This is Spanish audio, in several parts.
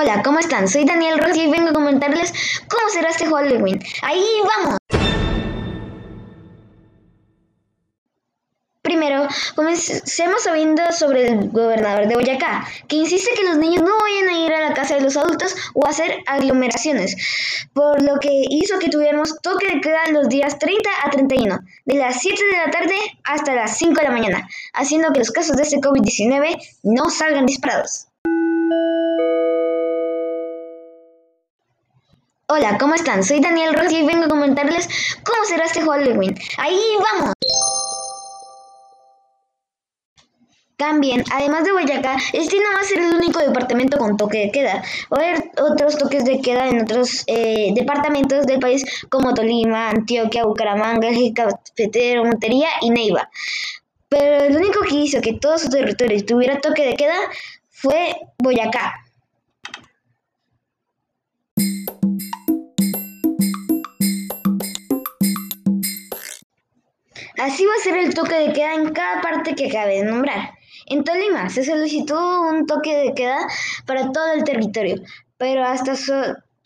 Hola, ¿cómo están? Soy Daniel Rojas y vengo a comentarles cómo será este Halloween. ¡Ahí vamos! Primero, comencemos sabiendo sobre el gobernador de Boyacá, que insiste que los niños no vayan a ir a la casa de los adultos o a hacer aglomeraciones, por lo que hizo que tuviéramos toque de queda los días 30 a 31, de las 7 de la tarde hasta las 5 de la mañana, haciendo que los casos de este COVID-19 no salgan disparados. Hola, ¿cómo están? Soy Daniel Rojas y vengo a comentarles cómo será este Halloween. ¡Ahí vamos! También, además de Boyacá, este no va a ser el único departamento con toque de queda. Va a haber otros toques de queda en otros eh, departamentos del país como Tolima, Antioquia, Bucaramanga, Eje Cafetero, Montería y Neiva. Pero el único que hizo que todo su territorio tuviera toque de queda fue Boyacá. Así va a ser el toque de queda en cada parte que acabe de nombrar. En Tolima se solicitó un toque de queda para todo el territorio, pero hasta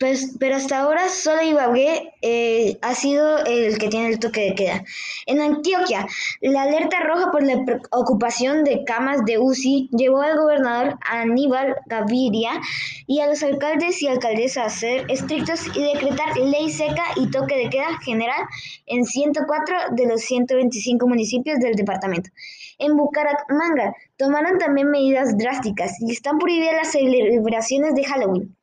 pues, pero hasta ahora solo Ibagué eh, ha sido el que tiene el toque de queda. En Antioquia, la alerta roja por la ocupación de camas de UCI llevó al gobernador Aníbal Gaviria y a los alcaldes y alcaldesas a ser estrictos y decretar ley seca y toque de queda general en 104 de los 125 municipios del departamento. En Bucaramanga tomaron también medidas drásticas y están prohibidas las celebraciones de Halloween.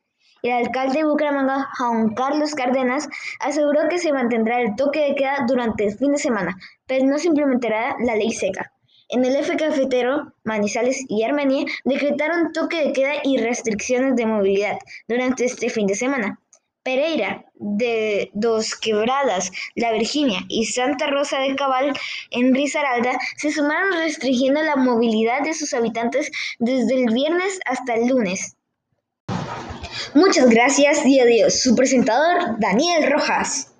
El alcalde de Bucaramanga, Juan Carlos Cárdenas, aseguró que se mantendrá el toque de queda durante el fin de semana, pero no se implementará la ley seca. En el eje cafetero, Manizales y Armenia decretaron toque de queda y restricciones de movilidad durante este fin de semana. Pereira, de Dos Quebradas, La Virginia y Santa Rosa de Cabal en Risaralda se sumaron restringiendo la movilidad de sus habitantes desde el viernes hasta el lunes. Muchas gracias y adiós. Su presentador, Daniel Rojas.